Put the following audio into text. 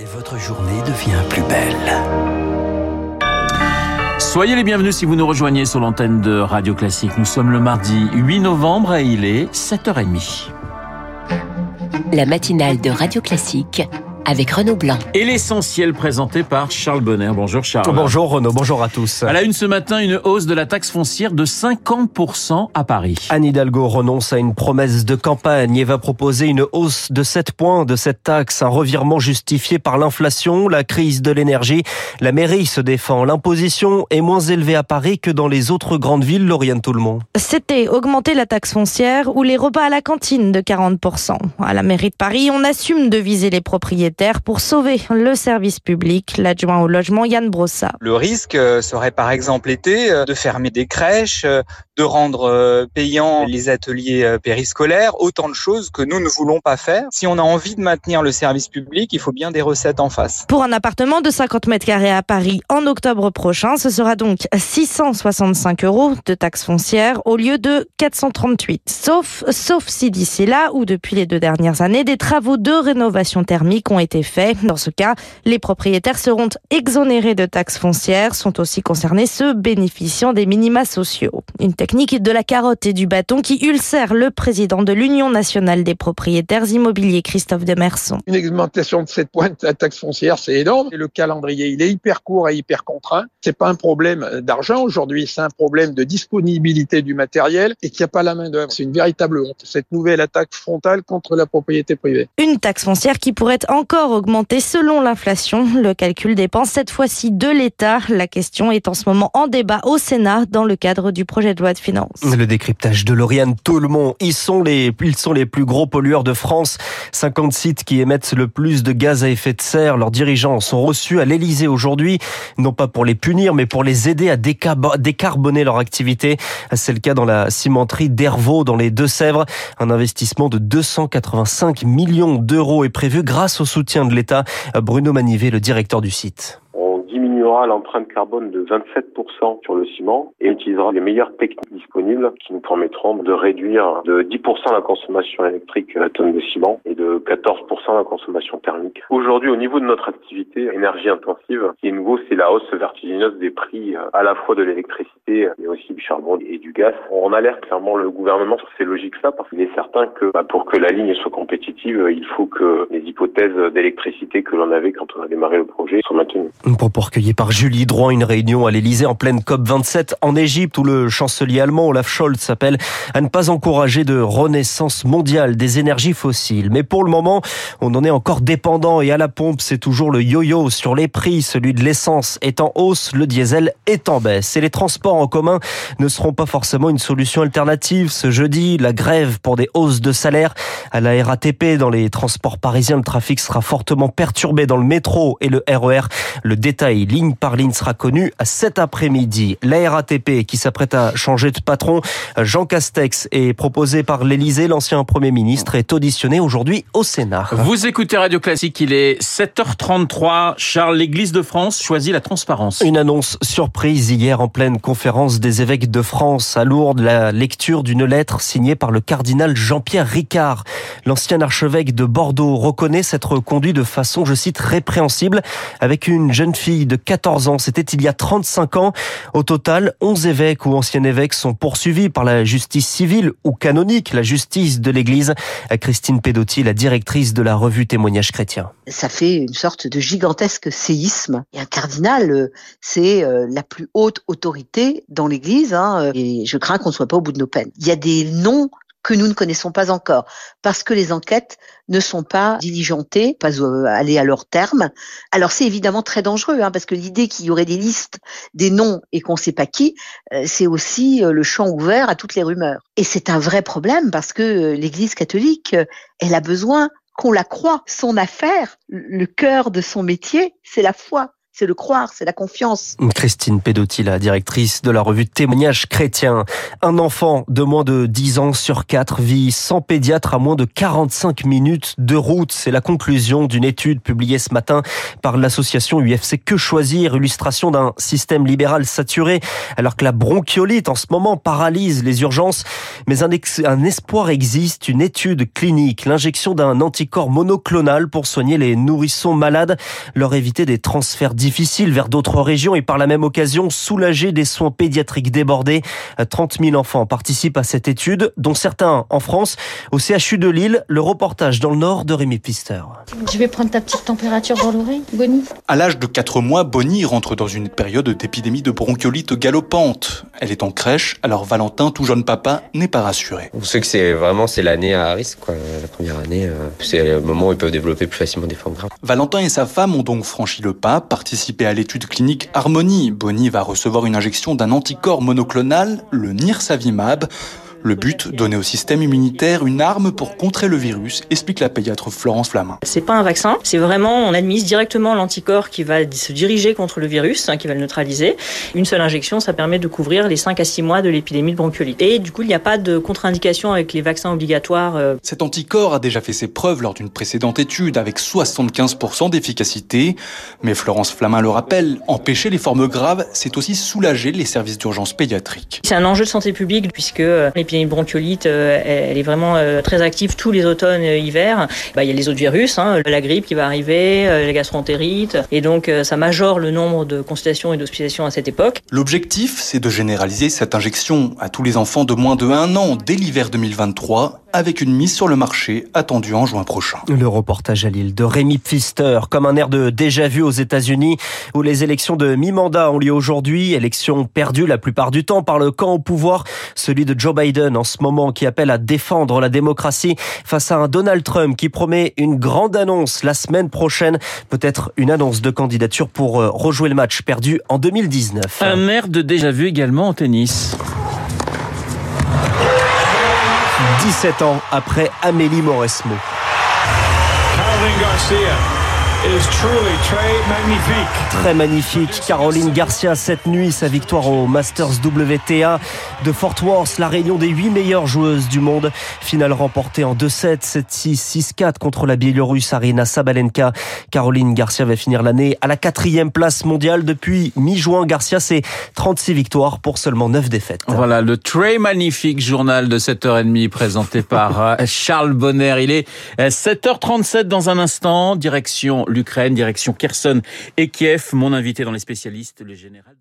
Et votre journée devient plus belle. Soyez les bienvenus si vous nous rejoignez sur l'antenne de Radio Classique. Nous sommes le mardi 8 novembre et il est 7h30. La matinale de Radio Classique avec Renaud Blanc. Et l'essentiel présenté par Charles Bonner. Bonjour Charles. Bonjour Renaud, bonjour à tous. À la une ce matin, une hausse de la taxe foncière de 50% à Paris. Anne Hidalgo renonce à une promesse de campagne et va proposer une hausse de 7 points de cette taxe, un revirement justifié par l'inflation, la crise de l'énergie. La mairie se défend. L'imposition est moins élevée à Paris que dans les autres grandes villes, Lauriane Tout-le-Monde. C'était augmenter la taxe foncière ou les repas à la cantine de 40%. À la mairie de Paris, on assume de viser les propriétaires pour sauver le service public. L'adjoint au logement Yann Brossa. Le risque euh, serait par exemple été euh, de fermer des crèches, euh, de rendre payants les ateliers périscolaires, autant de choses que nous ne voulons pas faire. Si on a envie de maintenir le service public, il faut bien des recettes en face. Pour un appartement de 50 mètres carrés à Paris en octobre prochain, ce sera donc 665 euros de taxe foncière au lieu de 438. Sauf, sauf si d'ici là, ou depuis les deux dernières années, des travaux de rénovation thermique ont été faits. Dans ce cas, les propriétaires seront exonérés de taxes foncières, sont aussi concernés ceux bénéficiant des minima sociaux. Une technique de la carotte et du bâton qui ulcère le président de l'Union nationale des propriétaires immobiliers, Christophe Demerson. Une augmentation de 7 points de la taxe foncière, c'est énorme. Et le calendrier, il est hyper court et hyper contraint. C'est pas un problème d'argent aujourd'hui, c'est un problème de disponibilité du matériel et qu'il n'y a pas la main d'œuvre. C'est une véritable honte. Cette nouvelle attaque frontale contre la propriété privée. Une taxe foncière qui pourrait encore encore augmenté selon l'inflation. Le calcul dépend cette fois-ci de l'État. La question est en ce moment en débat au Sénat dans le cadre du projet de loi de finances. Le décryptage de Lauriane Tout-le-Monde. Ils sont les, ils sont les plus gros pollueurs de France. 50 sites qui émettent le plus de gaz à effet de serre. Leurs dirigeants sont reçus à l'Elysée aujourd'hui, non pas pour les punir, mais pour les aider à décarboner leur activité. C'est le cas dans la cimenterie d'Hervaux, dans les Deux-Sèvres. Un investissement de 285 millions d'euros est prévu grâce au soutien soutien de l'État. Bruno Manivet, le directeur du site diminuera l'empreinte carbone de 27% sur le ciment et utilisera les meilleures techniques disponibles qui nous permettront de réduire de 10% la consommation électrique à la tonne de ciment et de 14% la consommation thermique. Aujourd'hui, au niveau de notre activité énergie intensive, ce qui est nouveau, c'est la hausse vertigineuse des prix euh, à la fois de l'électricité mais aussi du charbon et du gaz. On alerte clairement le gouvernement sur ces logiques-là parce qu'il est certain que bah, pour que la ligne soit compétitive, il faut que les hypothèses d'électricité que l'on avait quand on a démarré le projet soient maintenues. Pour recueilli par Julie Droit, une réunion à l'Elysée en pleine COP 27 en Égypte où le chancelier allemand Olaf Scholz s'appelle à ne pas encourager de renaissance mondiale des énergies fossiles. Mais pour le moment, on en est encore dépendant et à la pompe, c'est toujours le yo-yo sur les prix. Celui de l'essence est en hausse, le diesel est en baisse. Et les transports en commun ne seront pas forcément une solution alternative. Ce jeudi, la grève pour des hausses de salaire à la RATP dans les transports parisiens. Le trafic sera fortement perturbé dans le métro et le RER. E le détail ligne par ligne sera connu cet après-midi. La RATP qui s'apprête à changer de patron, Jean Castex est proposé par l'Elysée. L'ancien Premier ministre est auditionné aujourd'hui au Sénat. Vous écoutez Radio Classique, il est 7h33. Charles, l'Église de France choisit la transparence. Une annonce surprise hier en pleine conférence des évêques de France à Lourdes, la lecture d'une lettre signée par le cardinal Jean-Pierre Ricard. L'ancien archevêque de Bordeaux reconnaît s'être conduit de façon, je cite, répréhensible avec une jeune fille de 14 ans. C'était il y a 35 ans. Au total, 11 évêques ou anciens évêques sont poursuivis par la justice civile ou canonique, la justice de l'Église. Christine Pedotti, la directrice de la revue Témoignages chrétiens. Ça fait une sorte de gigantesque séisme. Et un cardinal, euh, c'est euh, la plus haute autorité dans l'Église. Hein, et je crains qu'on ne soit pas au bout de nos peines. Il y a des noms que nous ne connaissons pas encore, parce que les enquêtes ne sont pas diligentées, pas euh, allées à leur terme. Alors c'est évidemment très dangereux, hein, parce que l'idée qu'il y aurait des listes, des noms et qu'on ne sait pas qui, euh, c'est aussi euh, le champ ouvert à toutes les rumeurs. Et c'est un vrai problème parce que l'Église catholique, elle a besoin qu'on la croie. Son affaire, le cœur de son métier, c'est la foi c'est le croire, c'est la confiance. Christine Pedotti, la directrice de la revue Témoignages chrétiens. Un enfant de moins de 10 ans sur 4 vit sans pédiatre à moins de 45 minutes de route. C'est la conclusion d'une étude publiée ce matin par l'association UFC Que Choisir, illustration d'un système libéral saturé, alors que la bronchiolite en ce moment paralyse les urgences. Mais un, un espoir existe, une étude clinique, l'injection d'un anticorps monoclonal pour soigner les nourrissons malades, leur éviter des transferts difficiles vers d'autres régions et par la même occasion soulager des soins pédiatriques débordés. 30 000 enfants participent à cette étude, dont certains en France. Au CHU de Lille, le reportage dans le nord de Rémi Pister. Je vais prendre ta petite température dans l'oreille, Bonnie. À l'âge de 4 mois, Bonnie rentre dans une période d'épidémie de bronchiolite galopante. Elle est en crèche, alors Valentin, tout jeune papa, n'est pas rassuré. On sait que c'est vraiment c'est l'année à risque, quoi. La première année, euh, c'est le moment où ils peuvent développer plus facilement des formes graves. Valentin et sa femme ont donc franchi le pas, participé à l'étude clinique Harmonie. Bonnie va recevoir une injection d'un anticorps monoclonal, le Nirsavimab. Le but, donner au système immunitaire une arme pour contrer le virus, explique la pédiatre Florence Flamin. C'est pas un vaccin, c'est vraiment, on administre directement l'anticorps qui va se diriger contre le virus, hein, qui va le neutraliser. Une seule injection, ça permet de couvrir les 5 à 6 mois de l'épidémie de bronchiolite. Et du coup, il n'y a pas de contre-indication avec les vaccins obligatoires. euh. Cet anticorps a déjà fait ses preuves lors d'une précédente étude avec 75% d'efficacité. Mais Florence Flamin le rappelle, empêcher les formes graves, c'est aussi soulager les services d'urgence pédiatrique. C'est un enjeu de santé publique puisque euh, l'épidémie bronchiolite, euh, elle est vraiment euh, très active tous les automnes et hivers. Bah, il y a les autres virus, hein, la grippe qui va arriver, euh, la gastroentérite, et donc euh, ça majore le nombre de consultations et d'hospitalisations à cette époque. L'objectif, c'est de généraliser cette injection à tous les enfants de moins de 1 an dès l'hiver 2023, avec une mise sur le marché attendue en juin prochain. Le reportage à Lille de Rémi Pfister, comme un air de déjà-vu aux États-Unis, où les élections de mi-mandat ont lieu aujourd'hui. Élections perdues la plupart du temps par le camp au pouvoir, celui de Joe Biden en ce moment, qui appelle à défendre la démocratie face à un Donald Trump qui promet une grande annonce la semaine prochaine, peut-être une annonce de candidature pour euh, rejouer le match perdu en 2019. Un maire de déjà-vu également en tennis. 17 ans après Amélie Mauresmo. Caroline Garcia très magnifique. Très magnifique. Caroline Garcia cette nuit, sa victoire au Masters WTA de Fort Worth, la réunion des huit meilleures joueuses du monde. Finale remportée en 2-7, 7-6, 6-4 contre la Biélorusse Arina Sabalenka. Caroline Garcia va finir l'année à la quatrième place mondiale depuis mi-juin. Garcia, c'est 36 victoires pour seulement 9 défaites. Voilà le très magnifique journal de 7h30 présenté par euh, Charles Bonner. Il est euh, 7h37 dans un instant, direction l'Ukraine, direction Kherson et Kiev. Mon invité dans les spécialistes, le général.